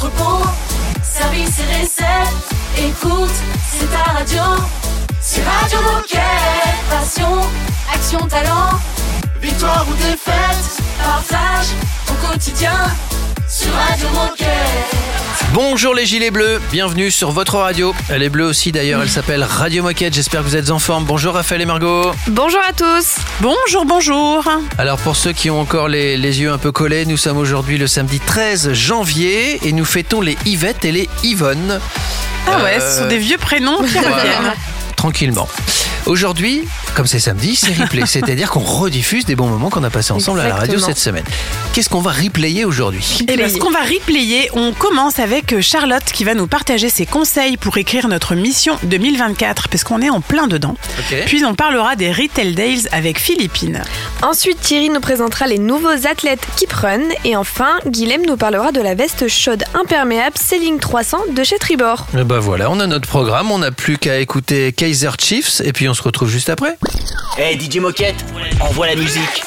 entrepôt, service et recettes. Écoute, c'est ta radio. C'est Radio Moquette. Passion, action, talent. Victoire ou défaite, partage ton quotidien sur Radio Moquette. Bonjour les gilets bleus, bienvenue sur votre radio. Elle est bleue aussi d'ailleurs, elle s'appelle Radio Moquette, j'espère que vous êtes en forme. Bonjour Raphaël et Margot. Bonjour à tous. Bonjour, bonjour. Alors pour ceux qui ont encore les, les yeux un peu collés, nous sommes aujourd'hui le samedi 13 janvier et nous fêtons les Yvette et les Yvonne. Ah ouais, Euh, ce sont des vieux prénoms qui voilà. reviennent. Tranquillement. Aujourd'hui, comme c'est samedi, c'est replay, c'est-à-dire qu'on rediffuse des bons moments qu'on a passés ensemble à la radio cette semaine. Qu'est-ce qu'on va replayer aujourd'hui Et bien, ce qu'on va replayer, on commence avec Charlotte qui va nous partager ses conseils pour écrire notre mission 2024, parce qu'on est en plein dedans. Puis on parlera des Retail Days avec Philippine. Ensuite, Thierry nous présentera les nouveaux athlètes Keep Run. Et enfin, Guilhem nous parlera de la veste chaude imperméable Selling 300 de chez Tribord. Et bah voilà, on a notre programme, on n'a plus qu'à écouter Kaiser Chiefs et puis on se retrouve juste après. Hey DJ Moquette, envoie la musique.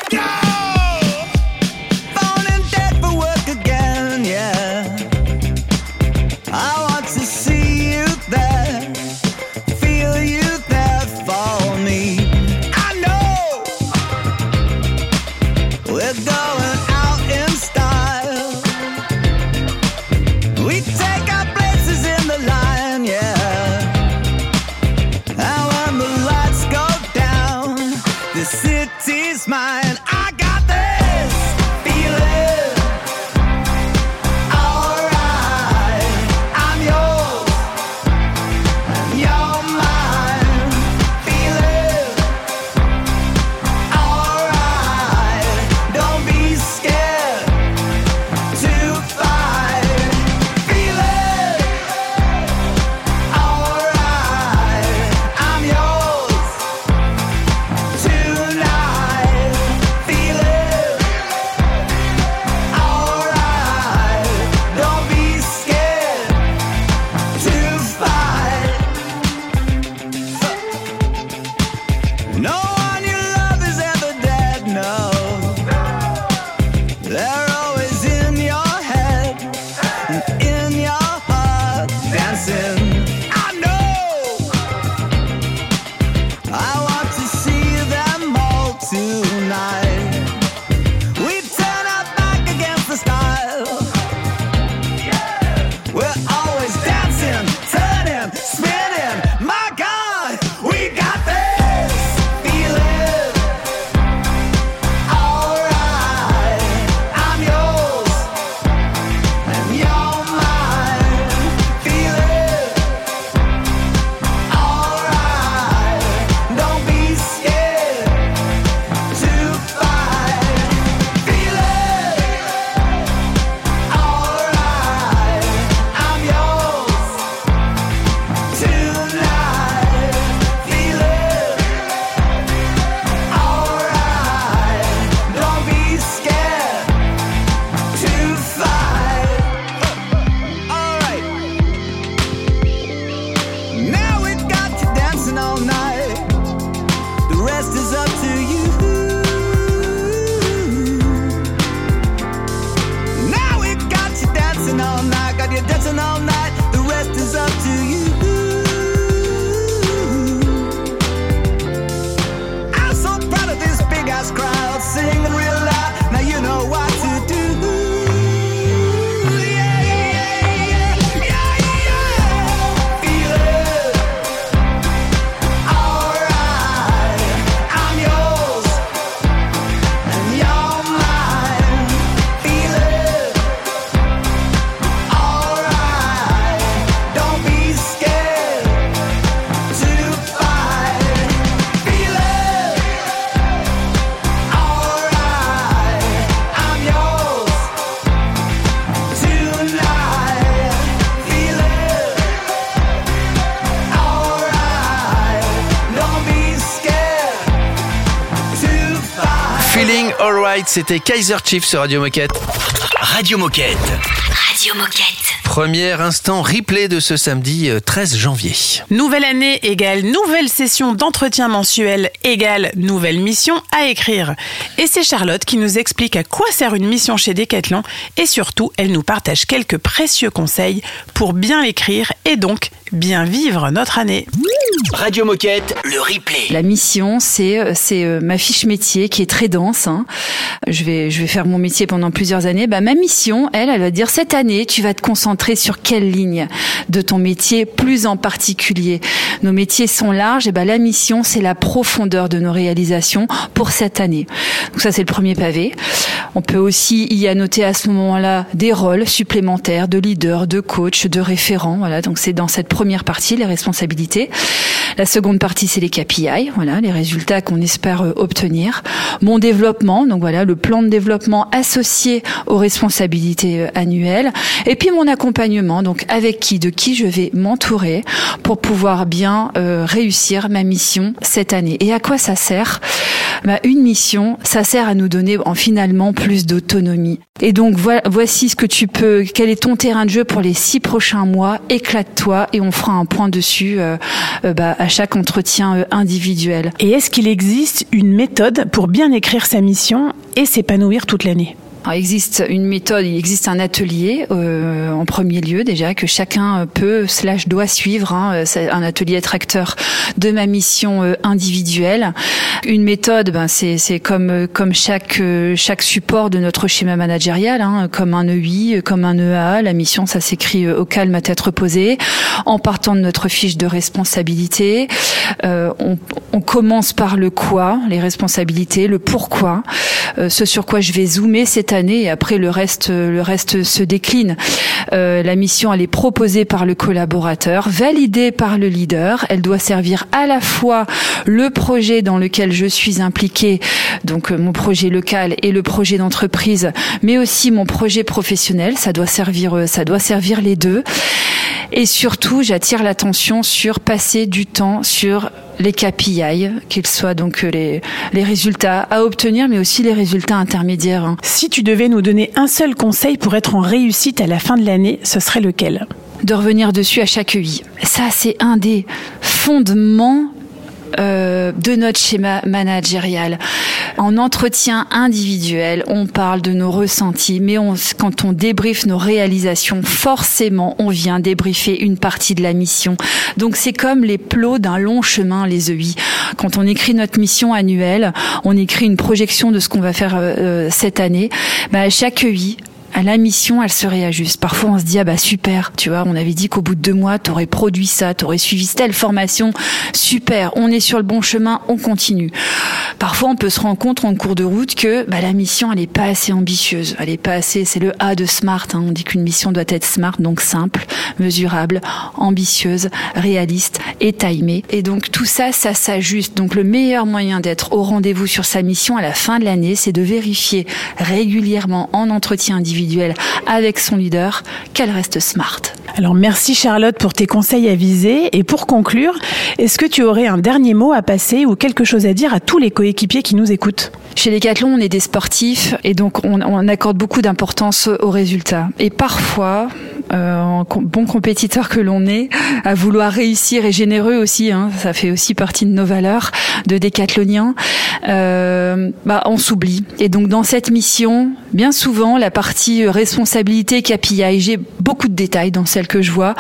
C'était Kaiser Chiefs sur Radio Moquette. Radio Moquette. Radio Moquette. Premier instant replay de ce samedi euh, 13 janvier. Nouvelle année égale nouvelle session d'entretien mensuel égale nouvelle mission à écrire. Et c'est Charlotte qui nous explique à quoi sert une mission chez Decathlon et surtout elle nous partage quelques précieux conseils pour bien l'écrire et donc bien vivre notre année. Radio Moquette, le replay. La mission, c'est euh, c'est euh, ma fiche métier qui est très dense. hein. Je vais je vais faire mon métier pendant plusieurs années. Bah ma mission, elle, elle va dire cette année, tu vas te concentrer sur quelle ligne de ton métier, plus en particulier. Nos métiers sont larges. Et bah la mission, c'est la profondeur de nos réalisations pour cette année. Donc ça, c'est le premier pavé. On peut aussi y annoter à ce moment-là des rôles supplémentaires de leader, de coach, de référent. Voilà, donc c'est dans cette première partie les responsabilités. La seconde partie, c'est les KPI, voilà, les résultats qu'on espère euh, obtenir. Mon développement, donc voilà, le plan de développement associé aux responsabilités euh, annuelles. Et puis mon accompagnement, donc avec qui, de qui je vais m'entourer pour pouvoir bien euh, réussir ma mission cette année. Et à quoi ça sert? Bah, Une mission, ça sert à nous donner en finalement plus d'autonomie. Et donc voici ce que tu peux, quel est ton terrain de jeu pour les six prochains mois. Éclate-toi et on fera un point dessus euh, euh, bah, à chaque entretien euh, individuel. Et est-ce qu'il existe une méthode pour bien écrire sa mission et s'épanouir toute l'année? Il existe une méthode, il existe un atelier euh, en premier lieu déjà que chacun peut slash doit suivre. Hein, c'est un atelier tracteur de ma mission euh, individuelle. Une méthode, ben c'est c'est comme euh, comme chaque euh, chaque support de notre schéma managérial, hein, comme un EI, comme un EA. La mission, ça s'écrit euh, au calme à tête reposée, en partant de notre fiche de responsabilité. Euh, on, on commence par le quoi, les responsabilités, le pourquoi, euh, ce sur quoi je vais zoomer cette année et après le reste le reste se décline. Euh, la mission elle est proposée par le collaborateur, validée par le leader, elle doit servir à la fois le projet dans lequel je suis impliqué, donc euh, mon projet local et le projet d'entreprise, mais aussi mon projet professionnel, ça doit servir euh, ça doit servir les deux. Et surtout, j'attire l'attention sur passer du temps sur les KPI, qu'ils soient donc euh, les, les résultats à obtenir, mais aussi les résultats intermédiaires. hein. Si tu devais nous donner un seul conseil pour être en réussite à la fin de l'année, ce serait lequel? De revenir dessus à chaque UI. Ça, c'est un des fondements euh, de notre schéma managérial. En entretien individuel, on parle de nos ressentis, mais on, quand on débriefe nos réalisations, forcément, on vient débriefer une partie de la mission. Donc, c'est comme les plots d'un long chemin, les EI. Quand on écrit notre mission annuelle, on écrit une projection de ce qu'on va faire euh, euh, cette année. Bah, chaque EI, à la mission, elle se réajuste. Parfois, on se dit ah bah super, tu vois, on avait dit qu'au bout de deux mois, t'aurais produit ça, t'aurais suivi telle formation, super, on est sur le bon chemin, on continue. Parfois, on peut se rendre compte en cours de route que bah, la mission, elle est pas assez ambitieuse, elle est pas assez. C'est le A de smart. hein. On dit qu'une mission doit être smart, donc simple, mesurable, ambitieuse, réaliste et timée. Et donc tout ça, ça s'ajuste. Donc le meilleur moyen d'être au rendez-vous sur sa mission à la fin de l'année, c'est de vérifier régulièrement en entretien individuel avec son leader qu'elle reste smart. Alors merci Charlotte pour tes conseils avisés. Et pour conclure, est-ce que tu aurais un dernier mot à passer ou quelque chose à dire à tous les coéquipiers qui nous écoutent? Chez Decathlon, on est des sportifs et donc on, on accorde beaucoup d'importance aux résultats. Et parfois, euh, en bon compétiteur que l'on est, à vouloir réussir et généreux aussi, hein, ça fait aussi partie de nos valeurs de décathloniens, euh, bah, on s'oublie. Et donc dans cette mission, bien souvent, la partie euh, responsabilité KPI, j'ai beaucoup de détails dans celle que je vois.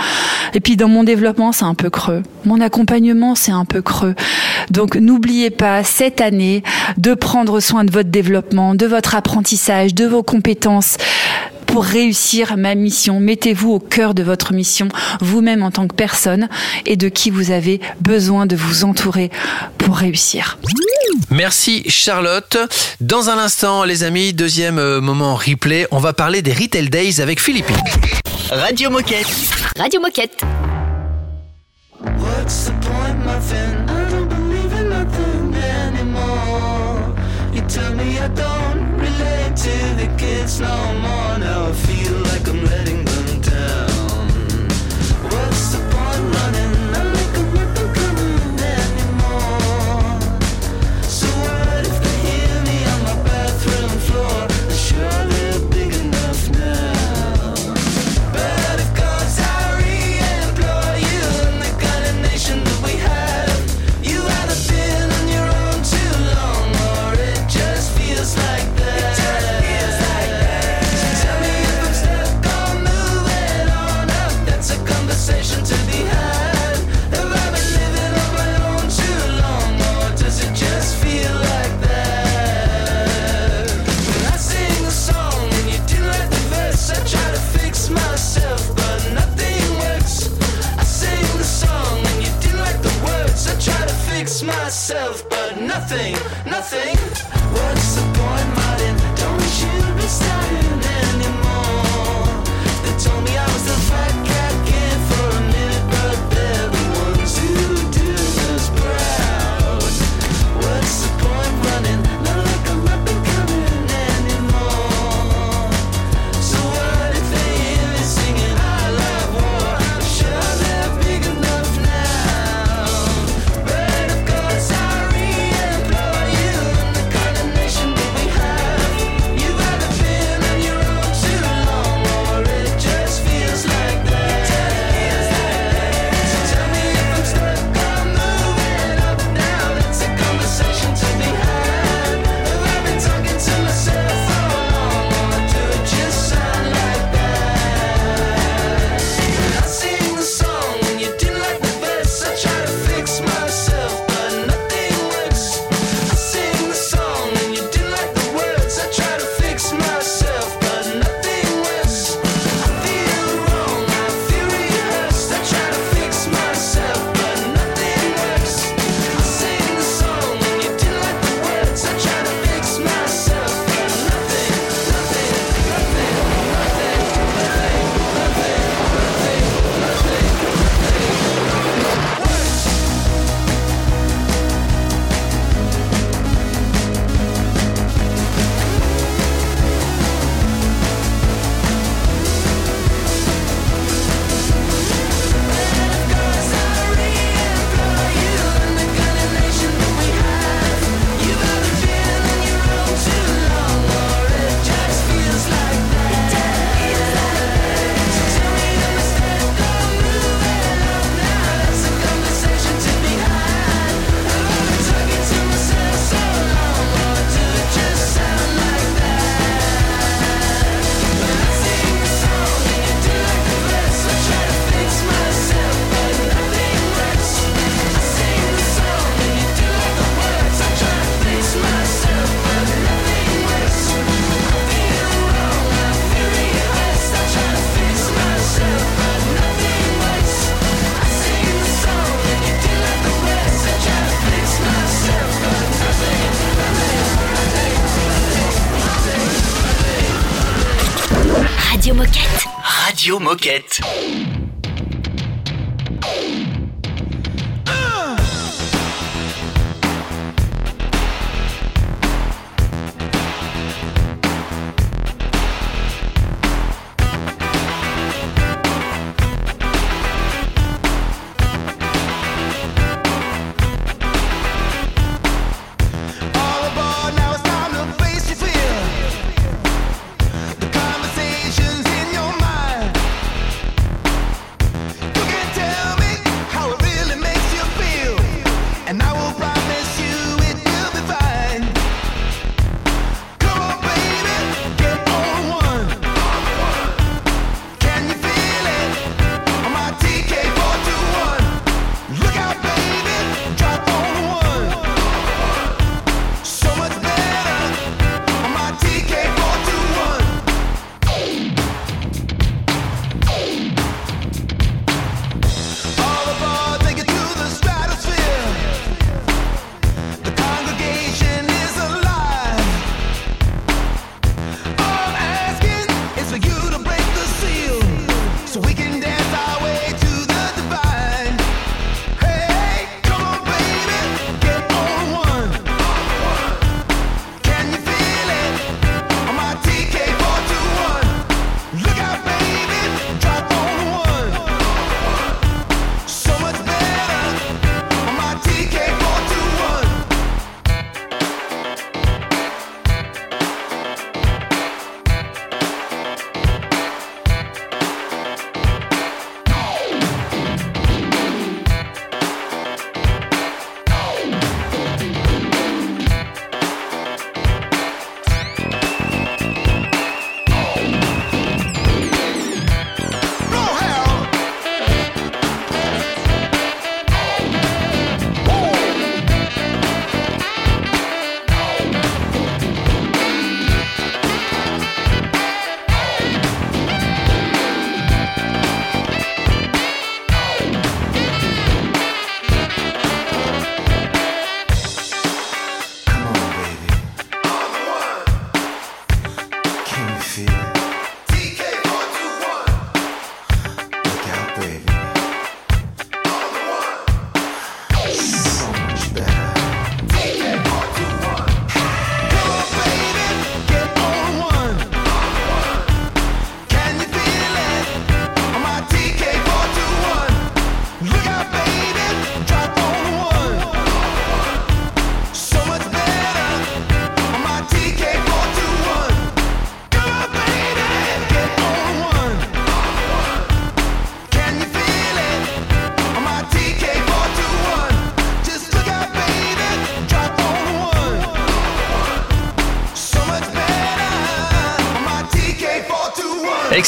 Et puis dans mon développement, c'est un peu creux. Mon accompagnement, c'est un peu creux. Donc n'oubliez pas cette année de prendre soin de votre développement, de votre apprentissage, de vos compétences pour réussir ma mission. Mettez-vous au cœur de votre mission, vous-même en tant que personne, et de qui vous avez besoin de vous entourer pour réussir. Merci Charlotte. Dans un instant, les amis, deuxième euh, moment replay, on va parler des Retail Days avec Philippine. Radio Moquette. Radio Moquette. What's the point, my friend? I don't believe in nothing anymore. You tell me I don't to the kids no more. Now I feel like I'm letting Radio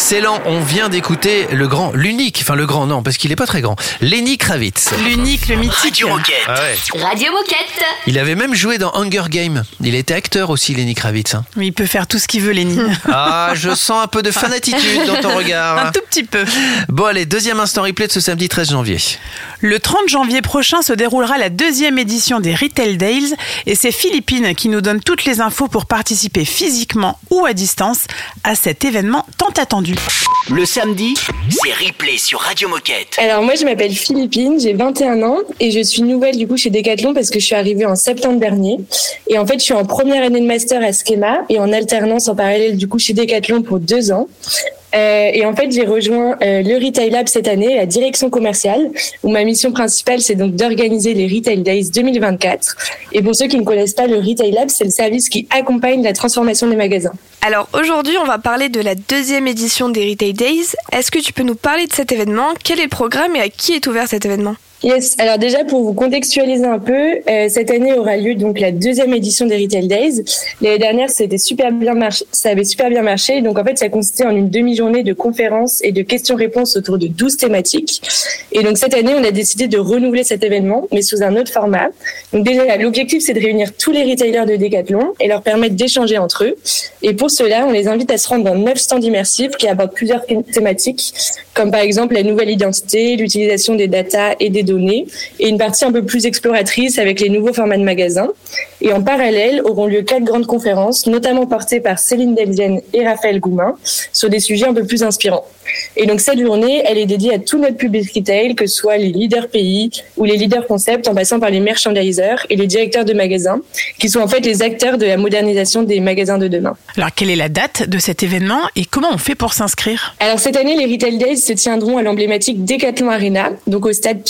Excellent, on vient d'écouter le grand, l'unique, enfin le grand non, parce qu'il est pas très grand, Lenny Kravitz. L'unique, le mythique. Radio Moquette. Ah ouais. Radio Moquette. Il avait même joué dans Hunger Game. Il était acteur aussi, Lenny Kravitz. hein. Oui, il peut faire tout ce qu'il veut, Lenny. Ah, je sens un peu de fanatitude dans ton regard. Un tout petit peu. Bon allez, deuxième instant replay de ce samedi 13 janvier. Le 30 janvier prochain se déroulera la deuxième édition des Retail Days et c'est Philippine qui nous donne toutes les infos pour participer physiquement ou à distance à cet événement tant attendu. Le samedi, c'est replay sur Radio Moquette. Alors moi je m'appelle Philippine, j'ai 21 ans et je suis nouvelle du coup chez Decathlon parce que je suis arrivée en septembre dernier. Et en fait je suis en première année de master à Schema et en alternance en parallèle du coup chez Decathlon pour deux ans. Euh, et en fait, j'ai rejoint euh, le Retail Lab cette année, la direction commerciale, où ma mission principale, c'est donc d'organiser les Retail Days 2024. Et pour ceux qui ne connaissent pas le Retail Lab, c'est le service qui accompagne la transformation des magasins. Alors aujourd'hui, on va parler de la deuxième édition des Retail Days. Est-ce que tu peux nous parler de cet événement? Quel est le programme et à qui est ouvert cet événement? Yes. Alors déjà pour vous contextualiser un peu, euh, cette année aura lieu donc la deuxième édition des Retail Days. L'année dernière, ça avait super bien marché. Donc en fait, ça consistait en une demi-journée de conférences et de questions-réponses autour de 12 thématiques. Et donc cette année, on a décidé de renouveler cet événement, mais sous un autre format. Donc déjà, l'objectif, c'est de réunir tous les retailers de Decathlon et leur permettre d'échanger entre eux. Et pour cela, on les invite à se rendre dans neuf stands immersifs qui abordent plusieurs thématiques, comme par exemple la nouvelle identité, l'utilisation des data et des données, et une partie un peu plus exploratrice avec les nouveaux formats de magasins. Et en parallèle, auront lieu quatre grandes conférences, notamment portées par Céline Delvienne et Raphaël Goumin, sur des sujets un peu plus inspirants. Et donc cette journée, elle est dédiée à tout notre public retail, que ce soit les leaders pays ou les leaders concepts, en passant par les merchandisers et les directeurs de magasins, qui sont en fait les acteurs de la modernisation des magasins de demain. Alors, quelle est la date de cet événement et comment on fait pour s'inscrire? Alors cette année, les Retail Days se tiendront à l'emblématique Decathlon Arena, donc au stade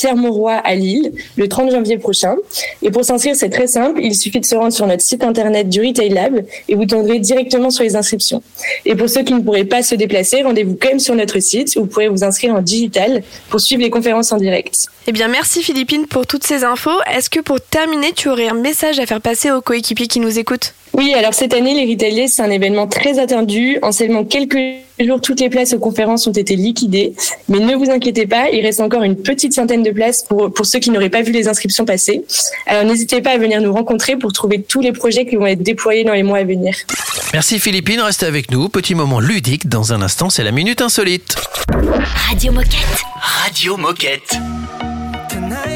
À Lille, le 30 janvier prochain. Et pour s'inscrire, c'est très simple, il suffit de se rendre sur notre site internet du Retail Lab et vous tomberez directement sur les inscriptions. Et pour ceux qui ne pourraient pas se déplacer, rendez-vous quand même sur notre site où vous pourrez vous inscrire en digital pour suivre les conférences en direct. Eh bien merci Philippine pour toutes ces infos. Est-ce que pour terminer, tu aurais un message à faire passer aux coéquipiers qui nous écoutent? Oui, alors cette année, les Retail Days, c'est un événement très attendu. En seulement quelques jours, toutes les places aux conférences ont été liquidées. Mais ne vous inquiétez pas, il reste encore une petite centaine de places pour, pour ceux qui n'auraient pas vu les inscriptions passer. Alors n'hésitez pas à venir nous rencontrer pour trouver tous les projets qui vont être déployés dans les mois à venir. Merci Philippine, restez avec nous. Petit moment ludique, dans un instant, c'est la Minute Insolite. Radio Moquette. Radio Moquette. Tonight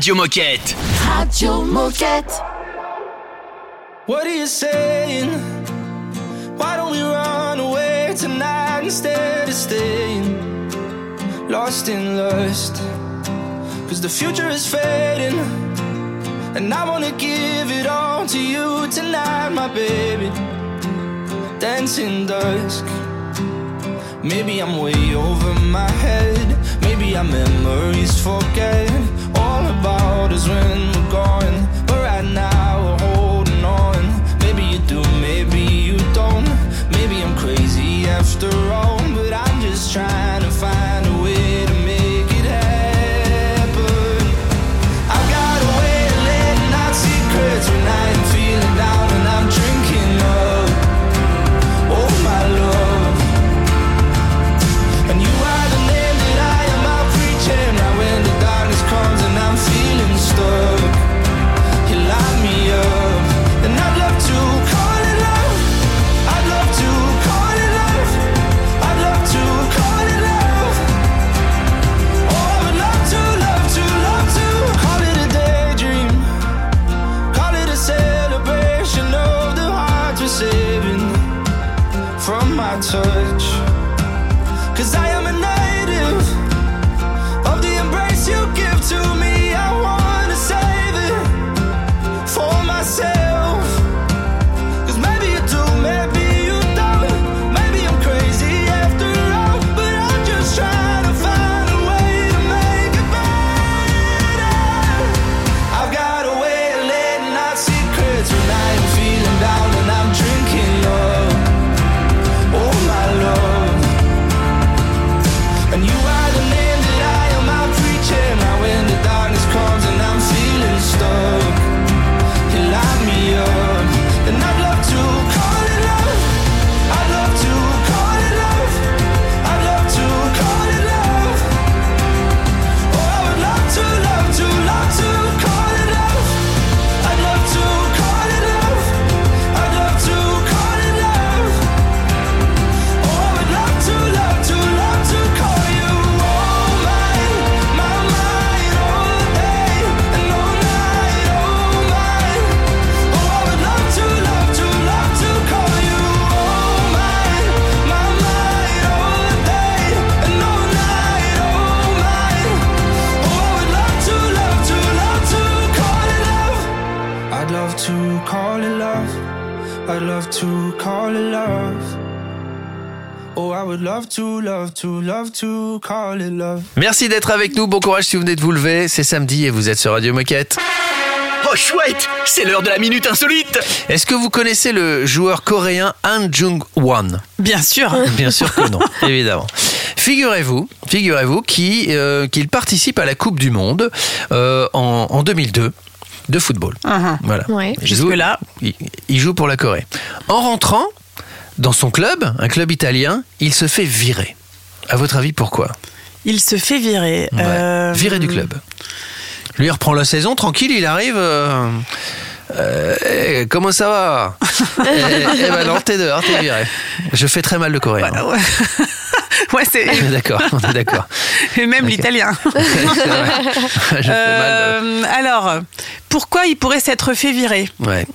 Radio Moquette. What are you saying? Why don't we run away tonight instead of staying lost in lust? Cause the future is fading, and I wanna give it all to you tonight, my baby. Dancing dusk. Maybe I'm way over my head. Maybe our memories forget all about us when we're gone. But right now we're holding on. Maybe you do, maybe you don't. Maybe I'm crazy after all. But I'm just trying to Merci d'être avec nous. Bon courage si vous venez de vous lever. C'est samedi et vous êtes sur Radio Moquette. Oh chouette, c'est l'heure de la minute insolite. Est-ce que vous connaissez le joueur coréen Han Jung-won? Bien sûr. Bien sûr que non, évidemment. Figurez-vous, figurez-vous qu'il euh, qu'il participe à la Coupe du Monde euh, en, en 2002 de football. Voilà. Ouais. Il joue- Jusque-là. il, il joue pour la Corée. En rentrant dans son club, un club italien, il se fait virer. À votre avis, pourquoi? Il se fait virer. Ouais. Euh, Viré du club. Lui il reprend la saison tranquille, il arrive. euh, euh, comment ça va? Eh, eh ben non, t'es dehors, t'es viré. Je fais très mal le coréen. Ouais, ouais c'est. On est d'accord, on est d'accord. Et même l'italien. Euh, alors, pourquoi il pourrait s'être fait virer? Ouais.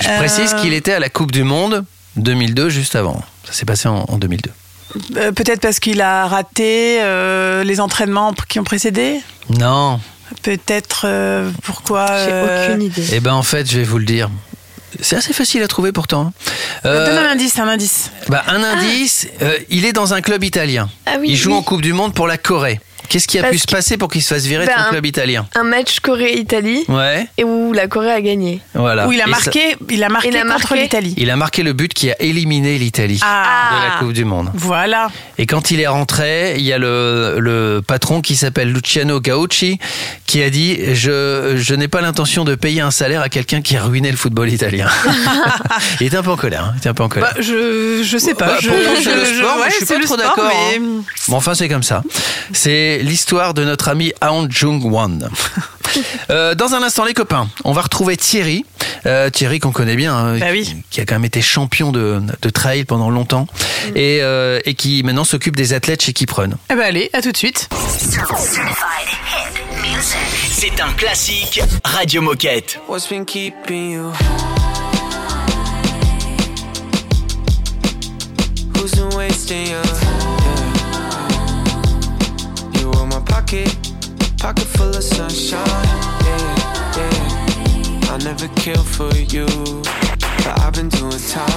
Je Euh. précise qu'il était à la Coupe du Monde 2002, juste avant. Ça s'est passé en, en 2002. Euh, Peut-être parce qu'il a raté euh, les entraînements qui ont précédé? Non. Peut-être euh, pourquoi J'ai euh, aucune idée. Eh ben en fait, je vais vous le dire. C'est assez facile à trouver pourtant. Euh, Donne un indice, un indice. bah, un indice, euh, il est dans un club italien. Ah oui, il joue oui. en Coupe du Monde pour la Corée. Qu'est-ce qui a Parce pu se passer pour qu'il se fasse virer de Ben, son club italien Un match Corée-Italie Ouais, et où la Corée a gagné. voilà. Où il a Et ça- marqué, il a marqué Il a contre l'Italie. il a marqué le but qui a éliminé l'Italie Ah. de la Coupe du Monde. Voilà. Et quand il est rentré, il y a le, le patron qui s'appelle Luciano Gaucci qui a dit je, je n'ai pas l'intention de payer un salaire à quelqu'un qui a ruiné le football italien. il était un peu en colère. hein, il était un peu en colère. Bah, je, je sais pas. Bah, je, je- le sport, ouais, je suis pas trop d'accord, mais- Bon, enfin, c'est comme ça. C'est l'histoire de notre ami Ahn Jung-won. Euh, dans un instant, les copains, on va retrouver Thierry. Euh, Thierry qu'on connaît bien, hein, Bah qui, oui. qui a quand même été champion de, de trail pendant longtemps et, euh, et qui maintenant s'occupe des athlètes chez Kiprun. Eh ben allez, à tout de suite. C'est un classique Radio Moquette. What's been keeping you? Who's been wasting you? Pocket, pocket full of sunshine. Yeah, yeah. I never kill for you, but I've been doing time.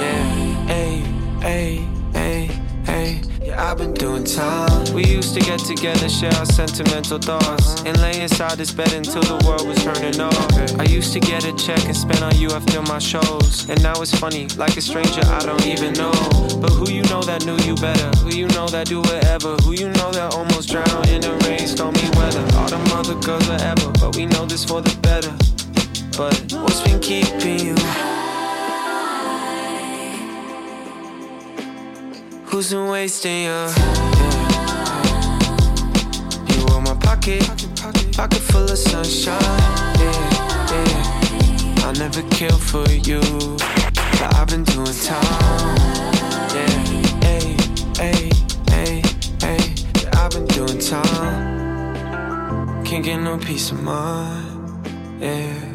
Yeah, hey, hey, hey, hey. Yeah, I've been doing time. We used to get together, share our sentimental thoughts, and lay inside this bed until the world was turning off. I used to get a check and spend on you after my shows, and now it's funny, like a stranger I don't even know. But who you know that knew you better? Who you know that do whatever? Who you know that almost drowned in the rain, stormy weather? All them other girls forever, but we know this for the better. But what's been keeping you? Who's been wasting you? Yeah. You in my pocket, pocket full of sunshine. Yeah, yeah. I never kill for you, but I've been doing time. Yeah, hey, hey, hey, hey. Yeah, I've been doing time. Can't get no peace of mind. Yeah.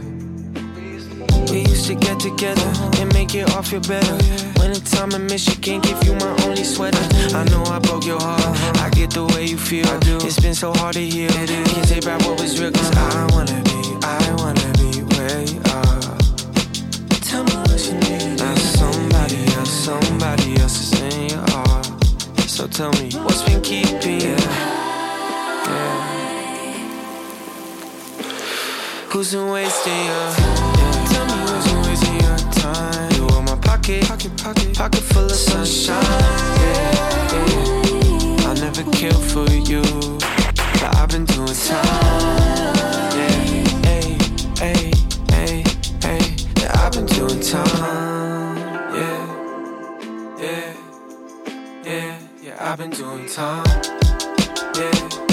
We used to get together and make it all feel better. Wintertime in Michigan, give you my only sweater. I know I broke your heart. I get the way you feel. I do. It's been so hard to heal. Can't take back what was real, cause I wanna be, I wanna be where you are. Tell me what you need. Now somebody else, somebody else is in your heart. So tell me, what's been keeping you? Yeah. Who's been wasting your time You in my pocket. Pocket, pocket, pocket full of sunshine. Yeah, yeah I never kill for you But I've been doing time. Yeah, hey, hey, hey. Yeah, I've been doing time. Yeah, yeah, yeah. Yeah, I've been doing time. Yeah,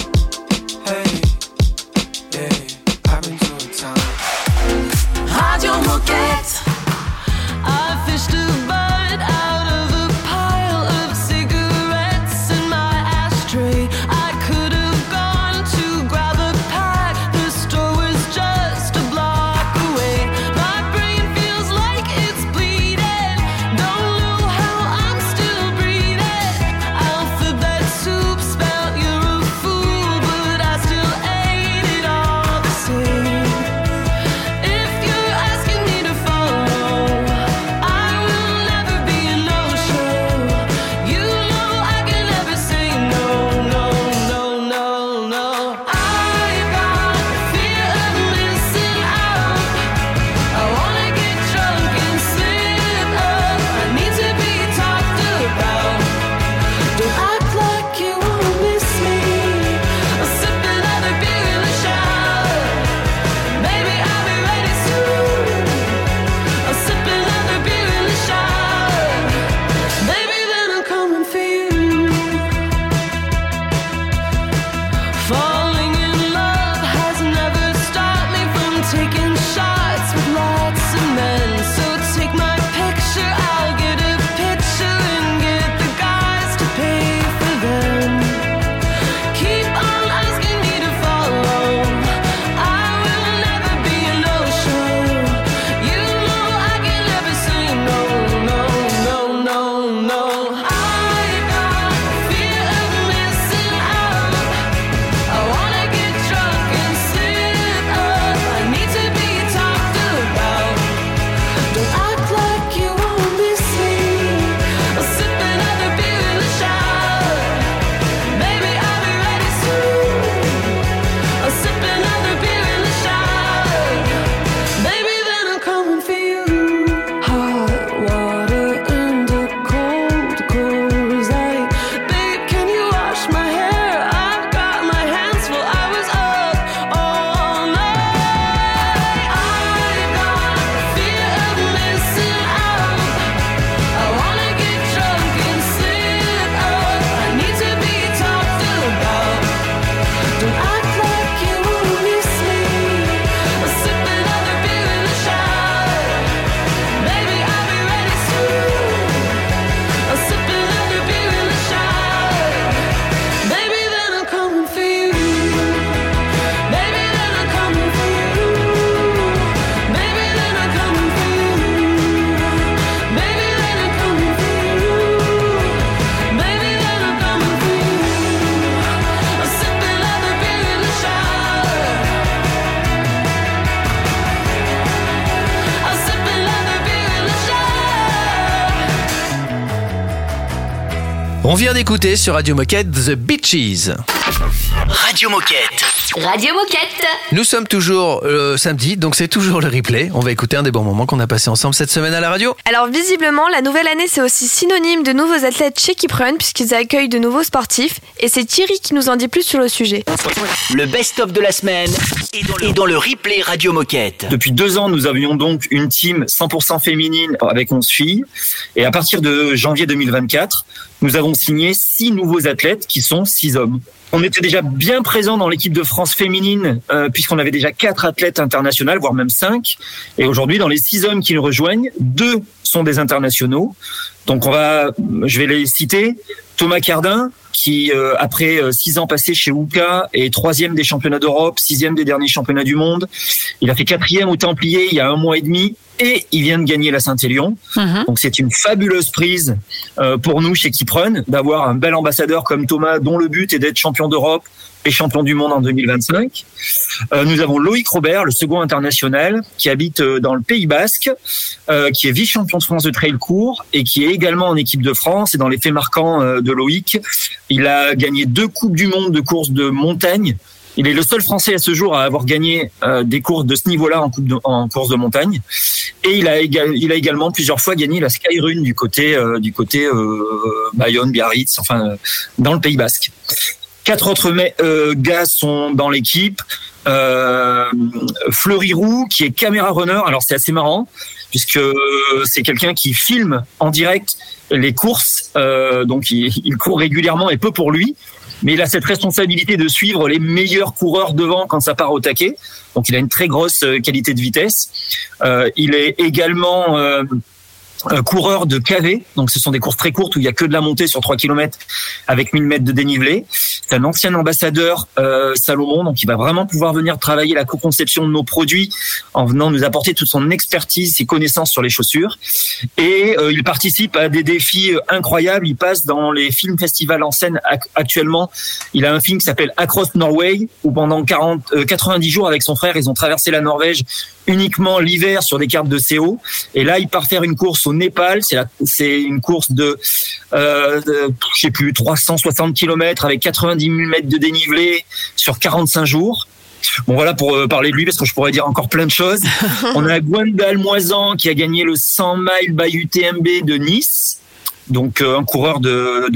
vient d'écouter sur Radio Moquette The Beaches. Radio Moquette. Radio Moquette. Nous sommes toujours euh, samedi, donc c'est toujours le replay. On va écouter un des bons moments qu'on a passé ensemble cette semaine à la radio. Alors visiblement, la nouvelle année c'est aussi synonyme de nouveaux athlètes chez Kiprun puisqu'ils accueillent de nouveaux sportifs et c'est Thierry qui nous en dit plus sur le sujet. Le best-of de la semaine est dans le, est dans le replay Radio Moquette. Depuis deux ans, nous avions donc une team 100% féminine avec 11 filles. Et à partir de janvier 2024, nous avons signé six nouveaux athlètes qui sont six hommes. On était déjà bien présent dans l'équipe de France féminine euh, puisqu'on avait déjà quatre athlètes internationaux, voire même cinq. Et aujourd'hui, dans les six hommes qui nous rejoignent, deux sont des internationaux. Donc on va, je vais les citer. Thomas Cardin, qui euh, après euh, six ans passés chez UCA est troisième des championnats d'Europe, sixième des derniers championnats du monde. Il a fait quatrième au Templier il y a un mois et demi et il vient de gagner la Saint-Élion. Donc c'est une fabuleuse prise euh, pour nous chez Kiprun d'avoir un bel ambassadeur comme Thomas dont le but est d'être champion d'Europe et champion du monde en 2025. Euh, nous avons Loïc Robert, le second international, qui habite euh, dans le Pays Basque, qui est vice-champion de France de trail court et qui est également en équipe de France. Et dans les faits marquants de Loïc, il a gagné deux coupes du monde de course de montagne. Il est le seul Français à ce jour à avoir gagné euh, des courses de ce niveau-là en, coupe de- en course de montagne. Et il a, il a également plusieurs fois gagné la Skyrun du côté euh, du côté euh, Bayonne, Biarritz, enfin dans le Pays Basque. Quatre autres euh, gars sont dans l'équipe. Euh, Fleury Roux, qui est caméra runner. Alors c'est assez marrant puisque c'est quelqu'un qui filme en direct les courses. Euh, donc il court régulièrement et peu pour lui. Mais il a cette responsabilité de suivre les meilleurs coureurs devant quand ça part au taquet. Donc il a une très grosse euh, qualité de vitesse. Euh, il est également euh, coureur de KV, donc ce sont des courses très courtes où il y a que de la montée sur 3 km avec 1000 mètres de dénivelé. C'est un ancien ambassadeur euh, Salomon, donc il va vraiment pouvoir venir travailler la co-conception de nos produits en venant nous apporter toute son expertise, ses connaissances sur les chaussures. Et euh, il participe à des défis euh, incroyables. Il passe dans les films festivals en scène ac- actuellement. Il a un film qui s'appelle Across Norway, où pendant 40, euh, 90 jours avec son frère, ils ont traversé la Norvège uniquement l'hiver sur des cartes de CO. Et là, il part faire une course au Népal. C'est une course de, euh, de, je sais plus, 360 km avec 90 000 mètres de dénivelé sur 45 jours. Bon voilà pour euh, parler de lui parce que je pourrais dire encore plein de choses. On a Gwendal Moisan qui a gagné le 100 miles by UTMB de Nice. Donc euh, un coureur de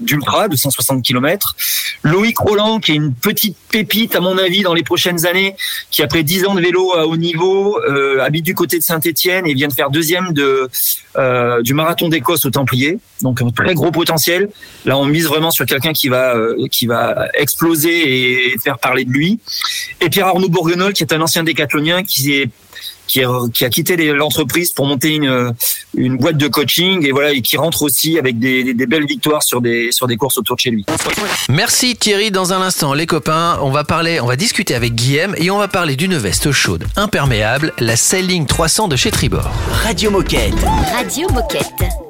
d'ultra de, 160 km. Loïc Roland qui est une petite pépite à mon avis dans les prochaines années, qui après 10 ans de vélo à haut niveau euh, habite du côté de Saint-Étienne et vient de faire deuxième de euh, du marathon d'Écosse au Templier. Donc un très gros potentiel. Là on mise vraiment sur quelqu'un qui va qui va exploser et faire parler de lui. Et Pierre Arnaud Bourguenol qui est un ancien décathlonien qui est qui, est- qui a quitté l'entreprise pour monter une, une boîte de coaching et voilà et qui rentre aussi avec des, des- des belles victoires sur des sur des courses autour de chez lui. Merci Thierry. Dans un instant, les copains, on va parler, on va discuter avec Guillaume et on va parler d'une veste chaude, imperméable, la Sailing 300 de chez Tribord. Radio Moquette. Radio Moquette.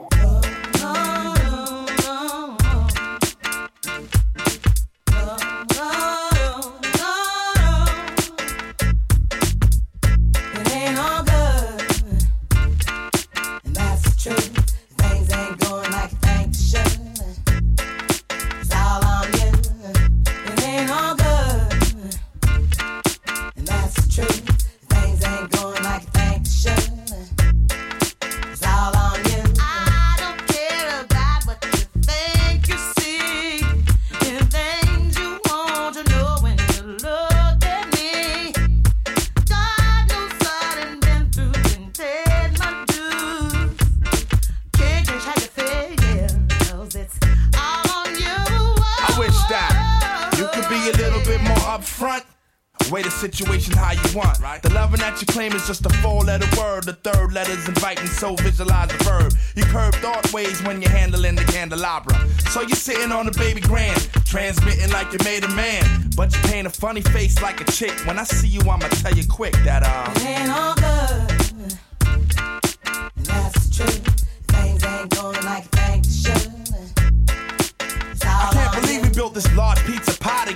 Candelabra. So you're sitting on the baby grand, transmitting like you made a man. But you paint a funny face like a chick. When I see you, I'ma tell you quick that, uh. It ain't all good.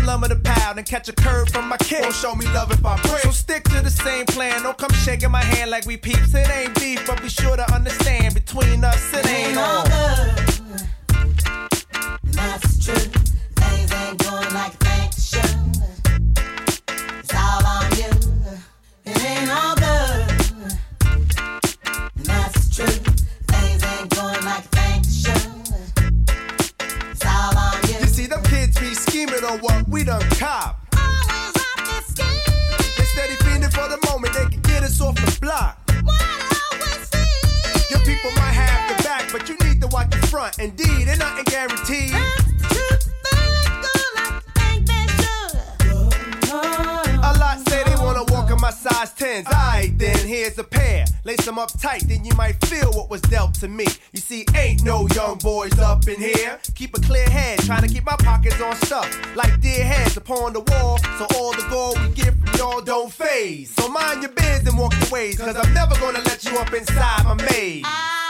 some lumber to pound and catch a curve from my kid. Won't show me love if I pray. So stick to the same plan. Don't come shaking my hand like we peeps. It ain't beef, but be sure to understand between us it ain't on. That's true. Things ain't going like they should. We done cop. They steady fiending for the moment they can get us off the block. Your people might have the back, but you need to watch the front. Indeed, ain't nothing guaranteed. Size 10s. Alright, then here's a pair. Lace them up tight, then you might feel what was dealt to me. You see, ain't no young boys up in here. Keep a clear head, trying to keep my pockets on stuff. Like dear heads upon the wall, so all the gold we get from y'all don't phase. So mind your biz and walk your ways, cause I'm never gonna let you up inside my maze. Ah.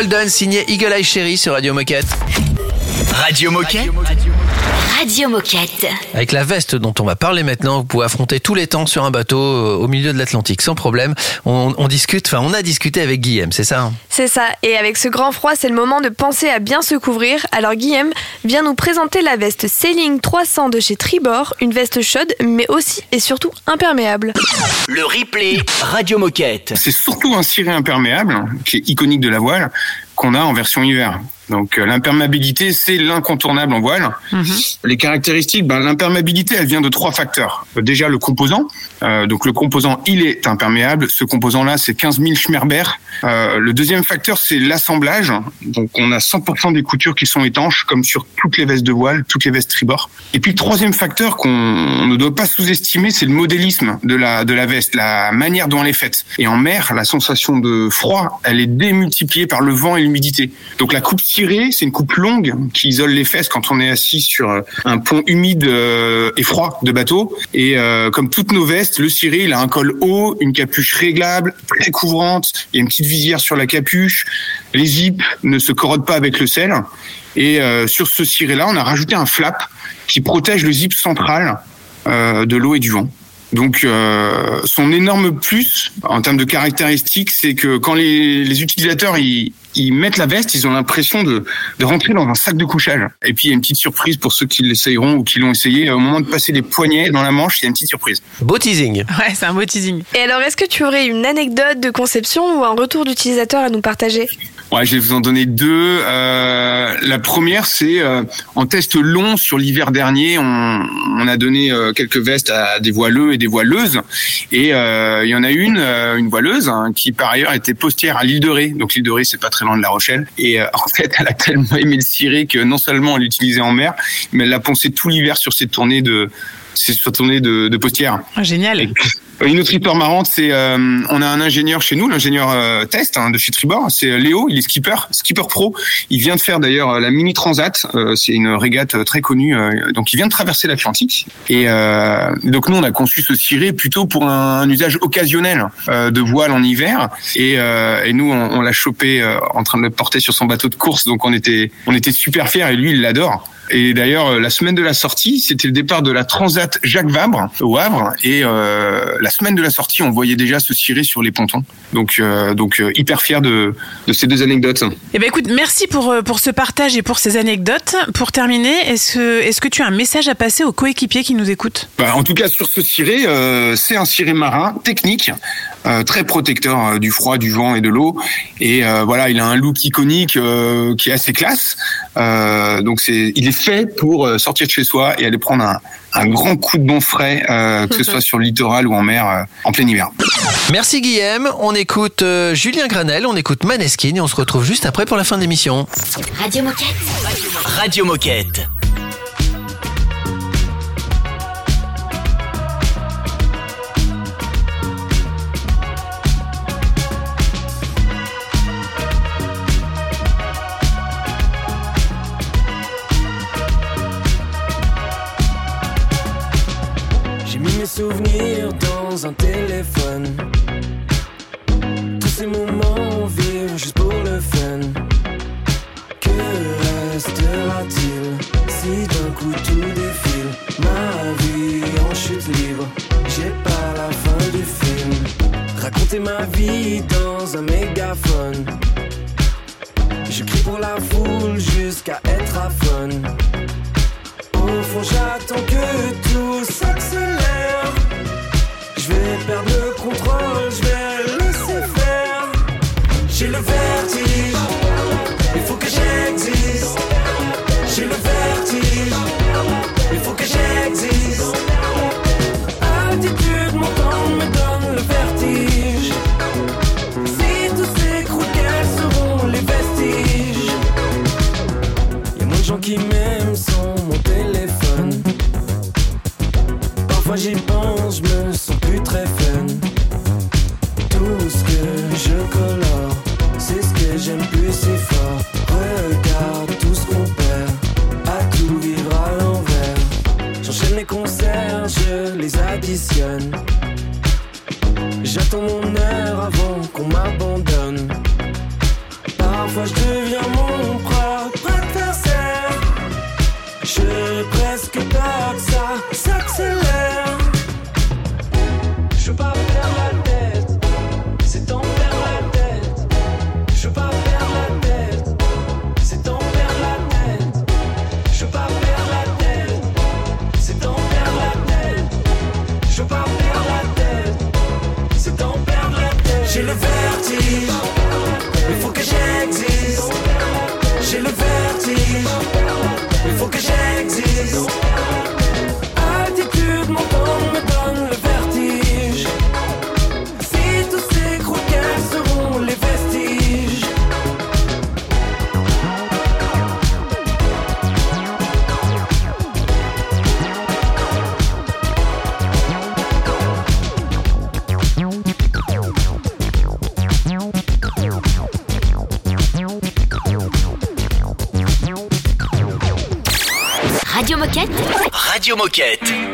Golden signé Eagle Eye Cherry sur Radio Moquette. Radio Moquette. Radio Moquette. Avec la veste dont on va parler maintenant, vous pouvez affronter tous les temps sur un bateau euh, au milieu de l'Atlantique sans problème. On, on discute, enfin on a discuté avec Guillaume, c'est ça hein? C'est ça, et avec ce grand froid, c'est le moment de penser à bien se couvrir. Alors Guillaume vient nous présenter la veste Sailing 300 de chez Tribord, une veste chaude, mais aussi et surtout imperméable. Le replay Radio Moquette. C'est surtout un ciré imperméable, qui est iconique de la voile, qu'on a en version hiver. Donc euh, l'imperméabilité, c'est l'incontournable en voile. Les caractéristiques, ben, l'imperméabilité, elle vient de trois facteurs. Euh, Déjà le composant. Euh, donc le composant, il est imperméable. Ce composant-là, c'est 15 000 Schmerber. Euh, le deuxième facteur, c'est l'assemblage. Donc on a 100% des coutures qui sont étanches, comme sur toutes les vestes de voile, toutes les vestes tribord. Et puis le troisième facteur qu'on ne doit pas sous-estimer, c'est le modélisme de la de la veste, la manière dont elle est faite. Et en mer, la sensation de froid, elle est démultipliée par le vent et l'humidité. Donc la coupe cirée, c'est une coupe longue qui isole les fesses quand on est assis sur un pont humide euh, et froid de bateau. Et euh, comme toutes nos vestes, le ciré, il a un col haut, une capuche réglable, très couvrante. Il y a une petite visière sur la capuche. Les zips ne se corrodent pas avec le sel. Et euh, sur ce ciré-là, on a rajouté un flap qui protège le zip central euh, de l'eau et du vent. Donc, euh, son énorme plus en termes de caractéristiques, c'est que quand les, utilisateurs ils, ils mettent la veste, ils ont l'impression de, de rentrer dans un sac de couchage. Et puis, il y a une petite surprise pour ceux qui l'essayeront ou qui l'ont essayé. Au moment de passer les poignets dans la manche, il y a une petite surprise. Beau teasing. Ouais, c'est un beau teasing. Et alors, est-ce que tu aurais une anecdote de conception ou un retour d'utilisateur à nous partager? Ouais, je vais vous en donner deux. Euh, la première, c'est euh, en test long sur l'hiver dernier, on, on a donné euh, quelques vestes à des voileux et des voileuses, et euh, il y en a une, euh, une voileuse, hein, qui par ailleurs était postière à l'île de Ré. Donc l'île de Ré, c'est pas très loin de La Rochelle. Et euh, en fait, elle a tellement aimé le ciré que non seulement elle l'utilisait en mer, mais elle l'a poncé tout l'hiver sur ses tournées de ses tournées de, de postière. Ah, génial. Une autre histoire marrante, c'est euh, on a un ingénieur chez nous, l'ingénieur euh, test hein, de chez Tribord, c'est Léo, il est skipper, skipper pro. Il vient de faire d'ailleurs euh, la mini transat, euh, c'est une régate euh, très connue. euh, donc il vient de traverser l'Atlantique. Et euh, donc nous on a conçu ce ciré plutôt pour un, usage occasionnel euh, de voile en hiver. Et, euh, et nous on, l'a chopé euh, en train de le porter sur son bateau de course, donc on était on était super fiers et lui il l'adore. Et d'ailleurs, euh, la semaine de la sortie, c'était le départ de la Transat Jacques Vabre au Havre. Et euh, la semaine de la sortie, on voyait déjà se cirer sur les pontons. Donc, euh, donc euh, hyper fier de, de ces deux anecdotes. Eh ben écoute, merci pour, euh, pour ce partage et pour ces anecdotes. Pour terminer, est-ce que, est-ce que tu as un message à passer aux coéquipiers qui nous écoutent? Bah, en tout cas, sur ce ciré, c'est un ciré marin technique, très protecteur euh, du froid, du vent et de l'eau. Et euh, voilà, il a un look iconique euh, qui est assez classe. Euh, donc c'est, il est fait pour euh, sortir de chez soi et aller prendre un, un grand coup de bon frais, euh, que ce soit sur le littoral ou en mer, euh, en plein hiver. Merci Guillaume. On écoute euh, Julien Granel, on écoute Maneskin et on se retrouve juste après pour la fin de l'émission. Radio Moquette. Radio Moquette. Souvenirs dans un téléphone. Tous ces moments vivent juste pour le fun. Que restera-t-il si d'un coup tout défile? Ma vie en chute libre, j'ai pas la fin du film. Raconter ma vie dans un mégaphone. Je crie pour la foule jusqu'à être aphone. Au fond, Radio Moquette.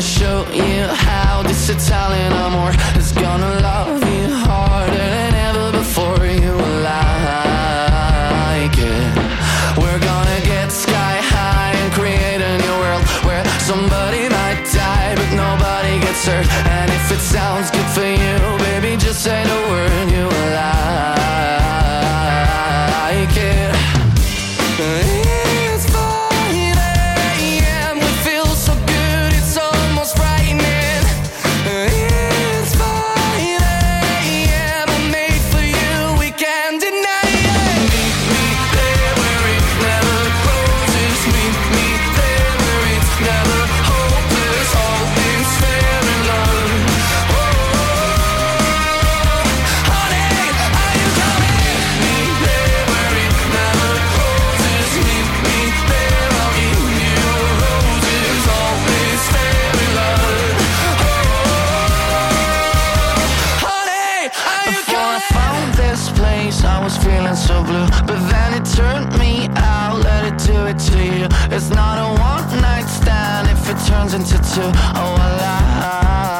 Gonna show you how this Italian amor is gonna love you harder than ever before you like it. We're gonna get sky high and create a new world where somebody might die, but nobody gets hurt. And if it sounds good for you, baby, just say the word you like But then it turned me out, let it do it to you. It's not a one night stand if it turns into two. Oh, I like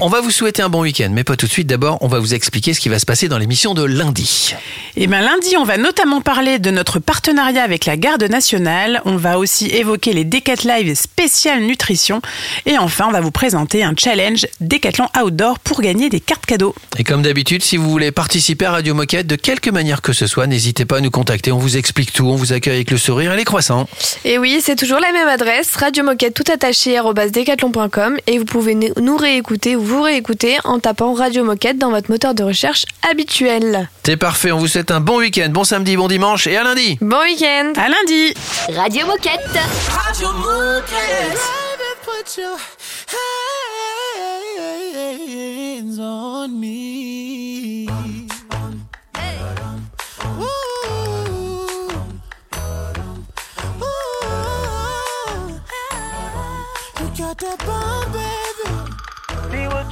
On va vous souhaiter un bon week-end, mais pas tout de suite. D'abord, on va vous expliquer ce qui va se passer dans l'émission de lundi. Et bien lundi, on va notamment parler de notre partenariat avec la Garde nationale. On va aussi évoquer les Decathlon Live spécial nutrition. Et enfin, on va vous présenter un challenge Decathlon Outdoor pour gagner des cartes cadeaux. Et comme d'habitude, si vous voulez participer à Radio Moquette de quelque manière que ce soit, n'hésitez pas à nous contacter. On vous explique tout, on vous accueille avec le sourire et les croissants. Et oui, c'est toujours la même adresse, Radio Moquette tout attaché et vous pouvez nous- nous ou vous réécouter en tapant Radio Moquette dans votre moteur de recherche habituel. C'est parfait, on vous souhaite un bon week-end, bon samedi, bon dimanche et à lundi. Bon week-end À lundi Radio Moquette. Radio Moquette. Put your hands on me. Ooh. Ooh. You got that bomb, baby.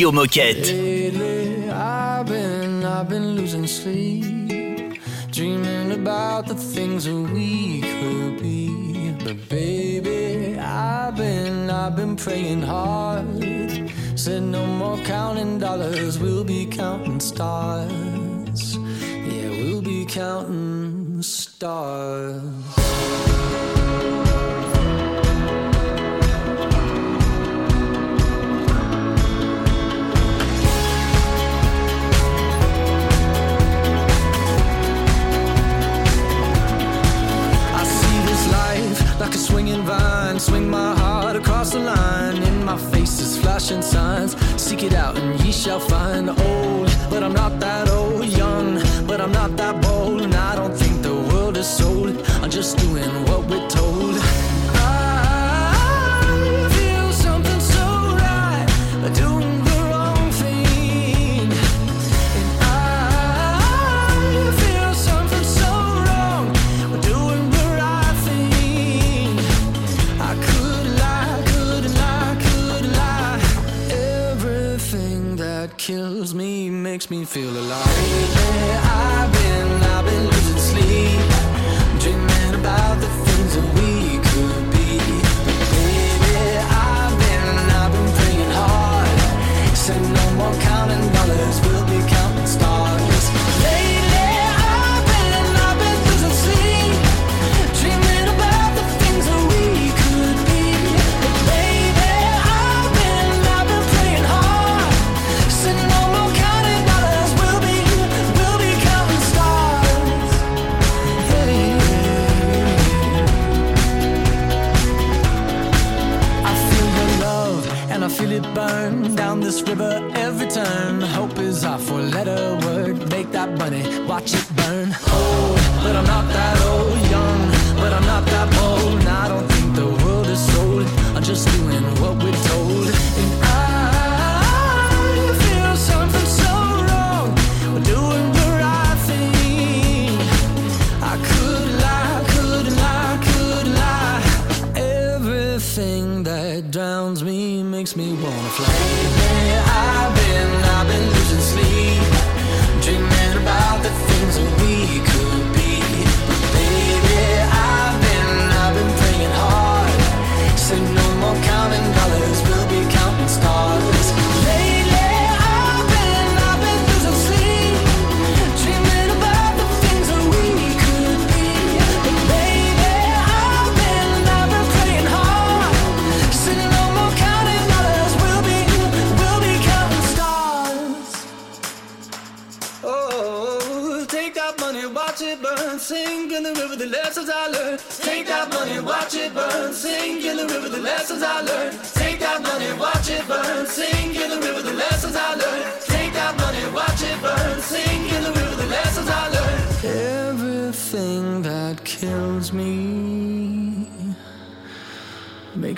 Radio Moquette. Lately, I've been, I've been losing sleep, dreaming about the things we could be. But baby, I've been, I've been praying hard. Said no more counting dollars, we'll be counting stars. Yeah, we'll be counting stars. Swinging vine. Swing my heart across the line. In my face is flashing signs. Seek it out and ye shall find. Old, but I'm not that old. Young, but I'm not that bold. Feel alive. This river every turn. Hope is our four letter word. Make that money, watch it burn. Old, but I'm not that old. Young, but I'm not that bold. And I don't think the world is sold. I'm just doing what